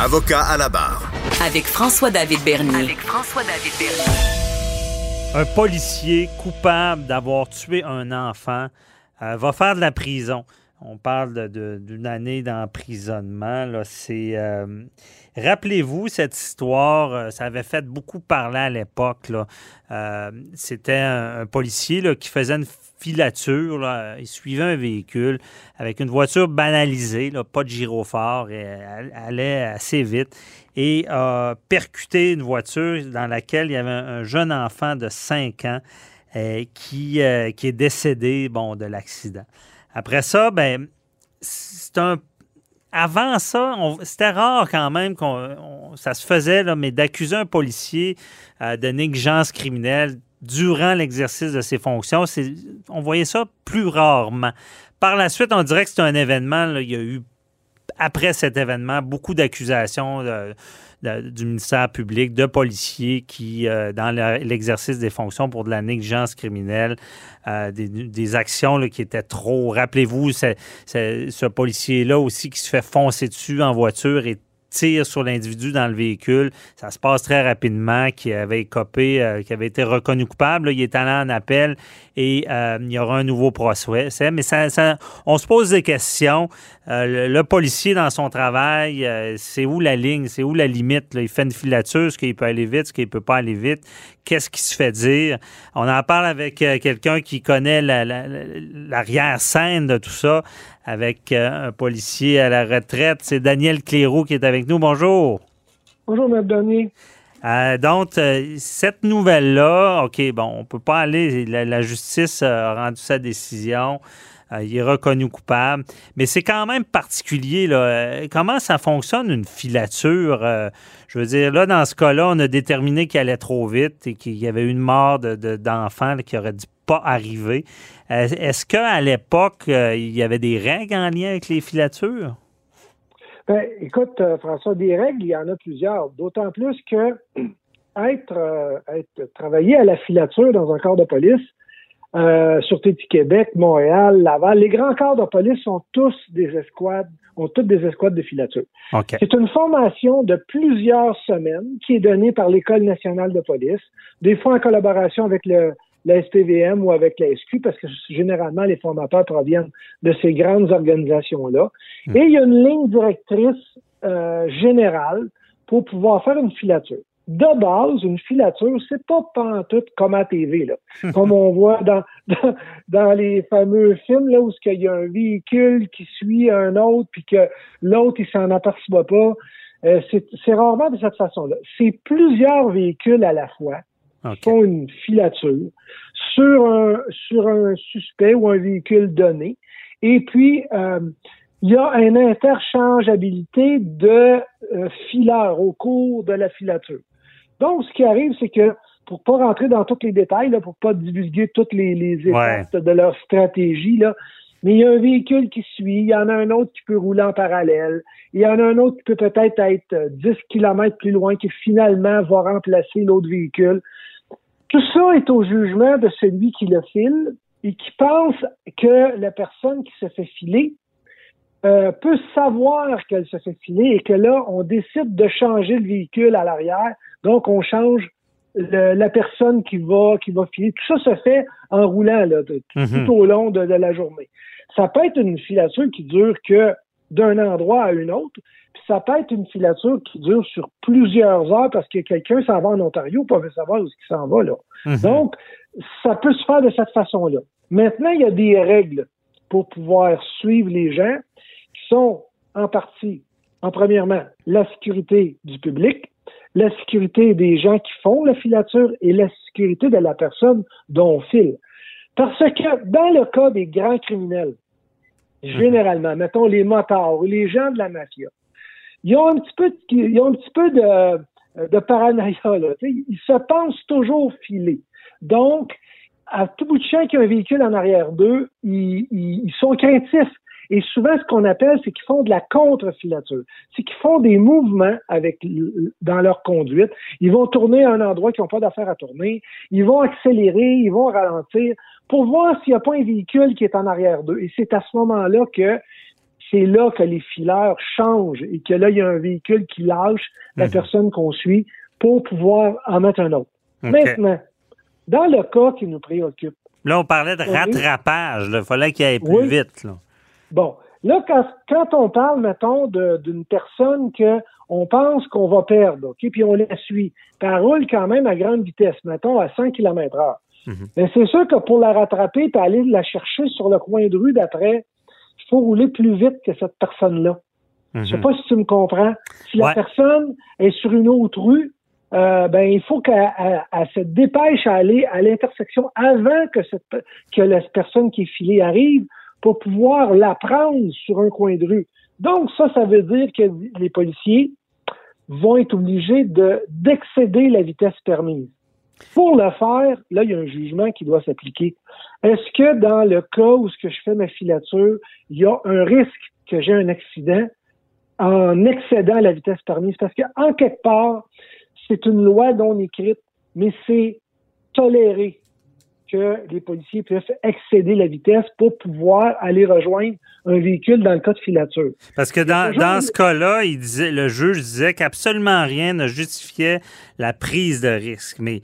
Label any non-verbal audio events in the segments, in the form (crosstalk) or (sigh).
Avocat à la barre. Avec François-David Bernier. Avec François-David Bernier. Un policier coupable d'avoir tué un enfant euh, va faire de la prison. On parle d'une année d'emprisonnement. C'est euh, rappelez-vous cette histoire. euh, Ça avait fait beaucoup parler à l'époque. là. Euh, C'était un, un policier là, qui faisait une filature. Il suivait un véhicule avec une voiture banalisée, pas de gyrophare, elle allait assez vite et a percuté une voiture dans laquelle il y avait un, un jeune enfant de 5 ans euh, qui, euh, qui est décédé bon, de l'accident. Après ça, ben, c'est un. Avant ça, c'était rare quand même qu'on on- ça se faisait, là, mais d'accuser un policier euh, de négligence criminelle durant l'exercice de ses fonctions, on voyait ça plus rarement. Par la suite, on dirait que c'est un événement, il y a eu, après cet événement, beaucoup d'accusations du ministère public, de policiers qui, euh, dans le- l'exercice des fonctions pour de la négligence criminelle, euh, des, actions qui étaient trop. Rappelez-vous, ce policier-là aussi qui se fait foncer dessus en voiture et tire sur l'individu dans le véhicule. Ça se passe très rapidement, qui avait copé, euh, qui avait été reconnu coupable. Il est allé en appel et euh, il y aura un nouveau procès. Mais ça, ça- on se pose des questions. Euh, le, policier, dans son travail, c'est où la ligne, c'est où la limite? Il fait une filature, est-ce qu'il peut aller vite, est-ce qu'il peut pas aller vite? Qu'est-ce qui se fait dire? On en parle avec quelqu'un qui connaît la- la- la- l'arrière-scène de tout ça, avec un policier à la retraite. C'est Daniel Cléroux qui est avec nous. Bonjour. Bonjour, M. Bernier. Euh, donc, euh, cette nouvelle-là, OK, bon, on peut pas aller, la, la justice a rendu sa décision, euh, il est reconnu coupable, mais c'est quand même particulier, là. Comment ça fonctionne, une filature? Je veux dire, là, dans ce cas-là, on a déterminé qu'il allait trop vite et qu'il y avait eu une mort de- de- d'enfant là, qui aurait dû pas arriver. Est-ce qu'à l'époque, il y avait des règles en lien avec les filatures? Ben, écoute, euh, François, des règles, il y en a plusieurs. D'autant plus que (clears throat) être, euh, être travailler à la filature dans un corps de police, euh, Sûreté du Québec, Montréal, Laval, les grands corps de police sont tous des escouades, ont toutes des escouades de filature. C'est une formation de plusieurs semaines qui est donnée par l'École nationale de police, des fois en collaboration avec le, la SPVM ou avec la SQ, parce que généralement, les formateurs proviennent de ces grandes organisations-là. Et il y a une ligne directrice euh, générale pour pouvoir faire une filature. De base, une filature, c'est pas pantoute comme à TV, là. comme on voit dans, dans, dans les fameux films, là, où il y a un véhicule qui suit un autre, puis que l'autre, il s'en aperçoit pas. Euh, c'est c'est rarement de cette façon-là. C'est plusieurs véhicules à la fois OK. font une filature sur un, sur un suspect ou un véhicule donné. Et puis, euh, il y a une interchangeabilité de euh, fileurs au cours de la filature. Donc, ce qui arrive, c'est que pour pas rentrer dans tous les détails, là, pour pas divulguer toutes les, les étapes de leur stratégie, là, mais il y a un véhicule qui suit, il y en a un autre qui peut rouler en parallèle, il y en a un autre qui peut peut-être être euh, 10 km plus loin, qui finalement va remplacer l'autre véhicule. Tout ça est au jugement de celui qui le file et qui pense que la personne qui se fait filer euh, peut savoir qu'elle se fait filer et que là, on décide de changer le véhicule à l'arrière. Donc, on change le- la personne qui va qui va filer. Tout ça se fait en roulant là, de- Mhm. tout au long de, de la journée. Ça peut être une filature qui dure que d'un endroit à un autre, puis ça peut être une filature qui dure sur plusieurs heures parce que quelqu'un s'en va en Ontario pour veut savoir où il s'en va là. Mhm. Donc, ça peut se faire de cette façon-là. Maintenant, il y a des règles pour pouvoir suivre les gens qui sont en partie, en premièrement, la sécurité du public, la sécurité des gens qui font la filature et la sécurité de la personne dont on file. Parce que dans le cas des grands criminels, généralement, mettons les motards ou les gens de la mafia, ils ont un petit peu de, ils ont un petit peu de, de paranoïa. Là, ils se pensent toujours filés. Donc, à tout bout de champ qu'il y a un véhicule en arrière d'eux, ils, ils- ils sont craintifs. Et souvent, ce qu'on appelle, c'est qu'ils font de la contre-filature. C'est qu'ils font des mouvements avec dans leur conduite. Ils vont tourner à un endroit qu'ils n'ont pas d'affaire à tourner. Ils vont accélérer, ils vont ralentir pour voir s'il n'y a pas un véhicule qui est en arrière d'eux. Et c'est à ce moment-là que c'est là que les fileurs changent et que là, il y a un véhicule qui lâche la Mhm. personne qu'on suit pour pouvoir en mettre un autre. Maintenant, dans le cas qui nous préoccupe, Là, on parlait de rattrapage. Il fallait qu'il aille plus Oui. vite. Là. Bon, là, quand, quand on parle, mettons, d'une personne que on pense qu'on va perdre, OK, puis on la suit, puis elle roule quand même à grande vitesse, mettons, à 100 km heure. Mhm. Mais c'est sûr que pour la rattraper puis aller la chercher sur le coin de rue d'après, il faut rouler plus vite que cette personne-là. Je sais pas si tu me comprends. Si Ouais. la personne est sur une autre rue, euh, ben il faut qu'elle elle- elle se dépêche à aller à l'intersection avant que cette que la personne qui est filée arrive pour pouvoir la prendre sur un coin de rue. Donc ça, ça veut dire que les policiers vont être obligés de d'excéder la vitesse permise. Pour le faire, là, il y a un jugement qui doit s'appliquer. Est-ce que dans le cas où ce que je fais ma filature, il y a un risque que j'ai un accident en excédant la vitesse permise? Parce qu'en quelque part, c'est une loi non écrite, mais c'est toléré que les policiers peuvent excéder la vitesse pour pouvoir aller rejoindre un véhicule dans le cas de filature. Parce que dans, dans ce cas-là, il disait, le juge disait qu'absolument rien ne justifiait la prise de risque. Mais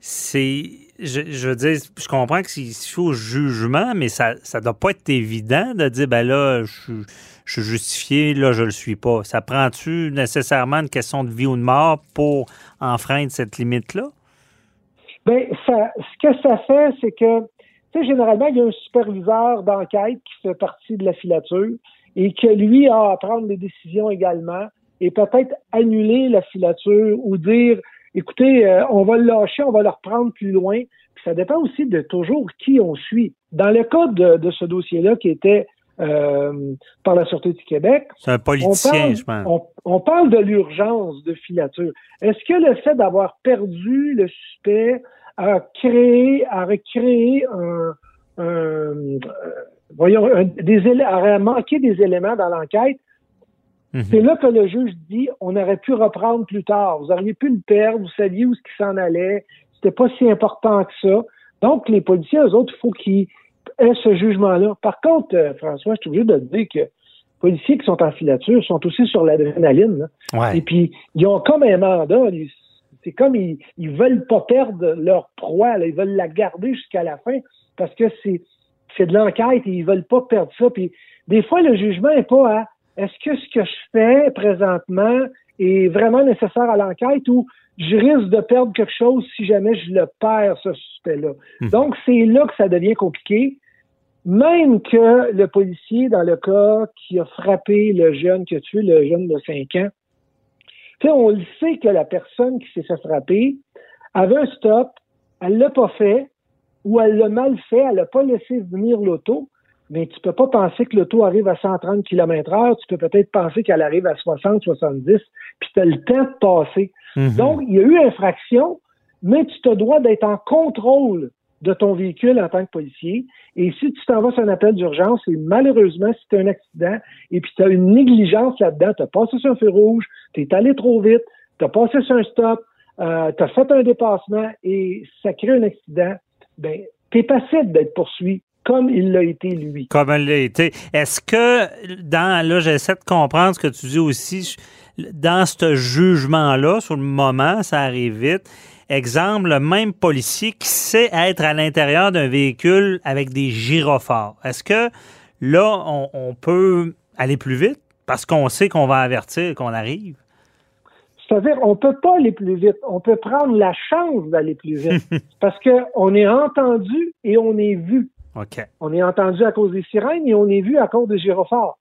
c'est. Je, je veux dire, je comprends que c'est ici au jugement, mais ça ne doit pas être évident de dire ben là, je, suis- je suis justifié, là, je le suis pas. Ça prend-tu nécessairement une question de vie ou de mort pour enfreindre cette limite-là? Ben, ça, ce que ça fait, c'est que, tu sais, généralement, il y a un superviseur d'enquête qui fait partie de la filature et que lui a à prendre des décisions également et peut-être annuler la filature ou dire, écoutez, euh, on va le lâcher, on va le reprendre plus loin. Puis ça dépend aussi de toujours qui on suit. Dans le cas de, de ce dossier-là qui était euh, par la Sûreté du Québec, C'est un on politicien, parle, je pense. on, on parle de l'urgence de filature. Est-ce que le fait d'avoir perdu le suspect a créé, a recréé un, un, euh, voyons, un- des élé- aurait manqué des éléments dans l'enquête? Mhm. C'est là que le juge dit on aurait pu reprendre plus tard. Vous auriez pu le perdre, vous saviez où ce qui s'en allait. C'était pas si important que ça. Donc, les policiers, eux autres, il faut qu'ils aient ce jugement-là. Par contre, euh, François, je suis obligé de te dire que les policiers qui sont en filature sont aussi sur l'adrénaline. Ouais. Et puis, ils ont comme un mandat. C'est comme ils, ils veulent pas perdre leur proie. là. Ils veulent la garder jusqu'à la fin parce que c'est c'est de l'enquête et ils veulent pas perdre ça. Puis, des fois, le jugement est pas à est-ce que ce que je fais présentement est vraiment nécessaire à l'enquête ou je risque de perdre quelque chose si jamais je le perds, ce suspect-là? Mhm. Donc, c'est là que ça devient compliqué. Même que le policier, dans le cas qui a frappé le jeune, qui a tué le jeune de 5 ans, tu sais, on le sait que la personne qui s'est fait frapper avait un stop, elle l'a pas fait, ou elle l'a mal fait, elle n'a pas laissé venir l'auto, mais tu peux pas penser que l'auto arrive à 130 km heure, tu peux peut-être penser qu'elle arrive à 60, 70, puis tu as le temps de passer. Mhm. Donc, il y a eu infraction, mais tu te dois d'être en contrôle de ton véhicule en tant que policier. Et si tu t'en vas sur un appel d'urgence, et malheureusement, si tu as un accident et puis tu as une négligence là-dedans, tu as passé sur un feu rouge, tu es allé trop vite, tu as passé sur un stop, euh, tu as fait un dépassement et ça crée un accident, ben, tu es passible d'être poursuivi comme il l'a été lui. Comme elle l'a été. Est-ce que, dans, là, j'essaie de comprendre ce que tu dis aussi, dans ce jugement-là, sur le moment, ça arrive vite. Exemple, le même policier qui sait être à l'intérieur d'un véhicule avec des gyrophares. Est-ce que là, on, on peut aller plus vite? Parce qu'on sait qu'on va avertir qu'on arrive? C'est-à-dire, on peut pas aller plus vite. On peut prendre la chance d'aller plus vite. (laughs) parce qu'on est entendu et on est vu. OK. On est entendu à cause des sirènes et on est vu à cause des gyrophares.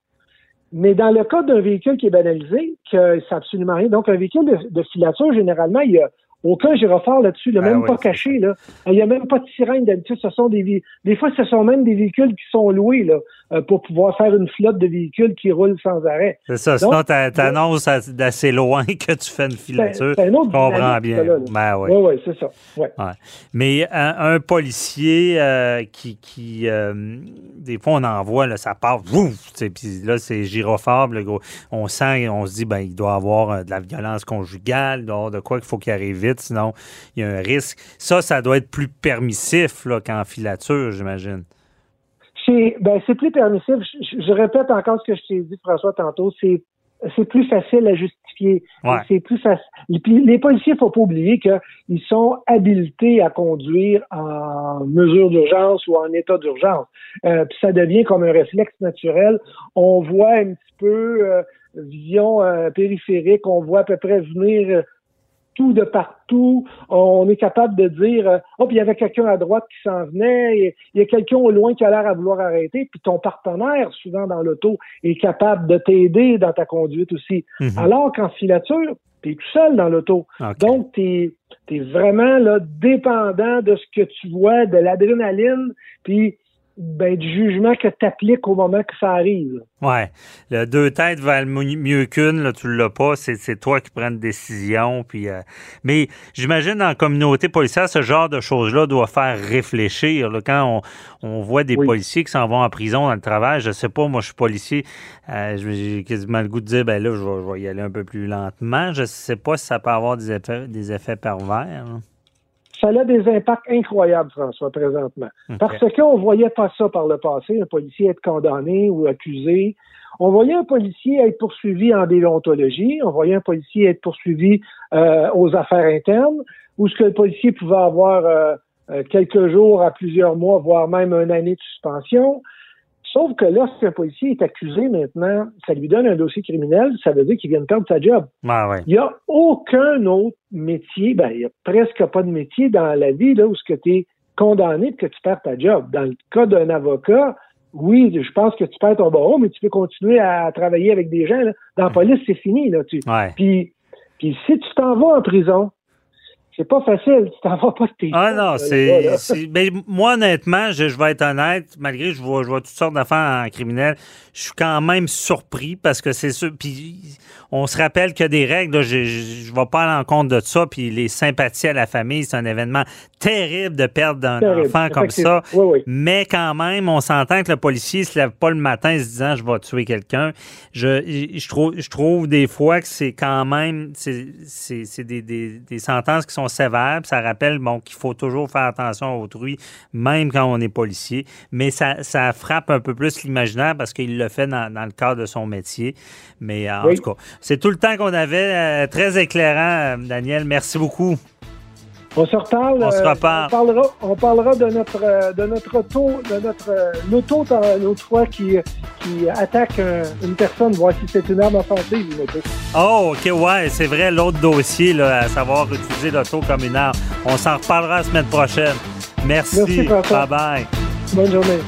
Mais dans le cas d'un véhicule qui est banalisé, que c'est absolument rien. Donc, un véhicule de, de filature, généralement, il y a aucun gyrophare là-dessus, il n'est Ben même pas caché. Là. Il n'y a même pas de sirène d'habitude. Ce sont des des fois, ce sont même des véhicules qui sont loués là, euh, pour pouvoir faire une flotte de véhicules qui roulent sans arrêt. C'est ça. Donc, Sinon, t'annonces à- d'assez loin (laughs) que tu fais une filature. c'est un autre Je comprends bien. là. Ben oui. Oui, c'est ça. Ouais. Ouais. Mais un, un policier euh, qui, qui euh, des fois, on en voit, là, ça part, tu puis là, c'est gyrophare. On sent, on se dit, ben, il doit avoir de la violence conjugale, il doit avoir de quoi qu'il faut qu'il arrive vite, sinon, il y a un risque. Ça, ça doit être plus permissif qu'en filature, j'imagine. C'est ben, plus permissif. Je, je, répète encore ce que je t'ai dit, François, tantôt. C'est c'est plus facile à justifier. C'est plus facile. les policiers, faut pas oublier qu'ils sont habilités à conduire en mesure d'urgence ou en état d'urgence. Euh, puis ça devient comme un réflexe naturel. On voit un petit peu euh, vision euh, périphérique, on voit à peu près venir tout de partout. On est capable de dire, euh, oh, puis il y avait quelqu'un à droite qui s'en venait, il y a quelqu'un au loin qui a l'air à vouloir arrêter, puis ton partenaire, souvent dans l'auto, est capable de t'aider dans ta conduite aussi. Mhm. Alors qu'en filature, tu es tout seul dans l'auto. Donc, tu es, vraiment là, dépendant de ce que tu vois, de l'adrénaline, puis ben, du jugement que tu appliques au moment que ça arrive. Le deux têtes valent mieux qu'une, là, tu l'as pas, c'est toi qui prends une décision. Puis, euh, mais j'imagine dans la communauté policière, ce genre de choses-là doit faire réfléchir. quand on, on, voit des policiers qui s'en vont en prison dans le travail, je sais pas, moi je suis policier, euh, j'ai quasiment le goût de dire, ben là, je vais, y aller un peu plus lentement. Je sais pas si ça peut avoir des effets, des effets pervers ça a des impacts incroyables, François, présentement. Parce qu'on ne voyait pas ça par le passé, un policier être condamné ou accusé. On voyait un policier être poursuivi en déontologie, on voyait un policier être poursuivi euh, aux affaires internes, où ce que le policier pouvait avoir euh, euh, quelques jours à plusieurs mois, voire même une année de suspension. Sauf que lorsqu'un policier est accusé maintenant, ça lui donne un dossier criminel, ça veut dire qu'il vient de perdre sa job. Ah il n'y a aucun autre métier, ben, il n'y a presque pas de métier dans la vie là, où ce que tu es condamné et que tu perds ta job. Dans le cas d'un avocat, oui, je pense que tu perds ton barreau, mais tu peux continuer à travailler avec des gens. Dans la police, c'est fini. Là, tu. Puis, puis si tu t'en vas en prison, c'est pas facile. Tu t'en vas pas de tes Ah non, c'est. Mais moi, honnêtement, je, vais être honnête, malgré que je vois, je vois toutes sortes d'affaires en criminel, je suis quand même surpris parce que c'est sûr. Puis on se rappelle qu'il y a des règles. je ne vais pas à l'encontre de ça. Puis les sympathies à la famille, c'est un événement terrible de perdre un enfant comme ça. Mais quand même, on s'entend que le policier ne se lève pas le matin se disant je vais tuer quelqu'un. Je, je, trouve, je trouve des fois que c'est quand même c'est des, des, des sentences qui sont sévères. ça rappelle bon, qu'il faut toujours faire attention à autrui, même quand on est policier. Mais ça, ça frappe un peu plus l'imaginaire parce qu'il le fait dans, le cadre de son métier. Mais en tout cas, c'est tout le temps qu'on avait. Euh, très éclairant, euh, Daniel. Merci beaucoup. On se reparle. On se reparle. on, parlera, on parlera de notre euh, de notre auto, de notre l'auto l'autre fois qui, qui attaque une personne, voir si c'est une arme offensive Oh, ok, ouais, c'est vrai, l'autre dossier, là, à savoir utiliser l'auto comme une arme. On s'en reparlera la semaine prochaine. Merci. Merci bye bye. Bonne journée.